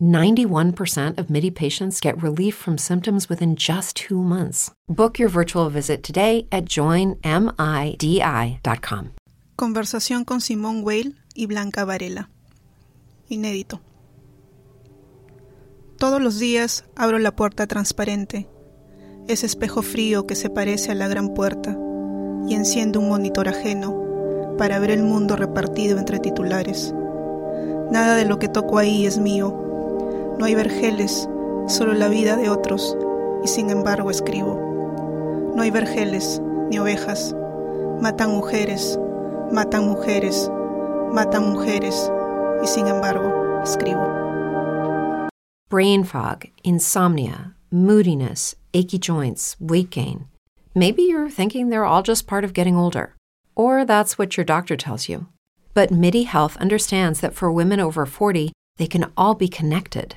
91% of MIDI patients get relief from symptoms within just two months. Book your virtual visit today at joinmidi.com. Conversación con Simón Weil y Blanca Varela. Inédito. Todos los días abro la puerta transparente, ese espejo frío que se parece a la gran puerta, y enciendo un monitor ajeno para ver el mundo repartido entre titulares. Nada de lo que toco ahí es mío. No hay vergeles, solo la vida de otros, y sin embargo escribo. No hay vergeles ni ovejas. Matan mujeres, matan mujeres, matan mujeres, y sin embargo escribo. Brain fog, insomnia, moodiness, achy joints, weight gain. Maybe you're thinking they're all just part of getting older, or that's what your doctor tells you. But MIDI Health understands that for women over 40, they can all be connected.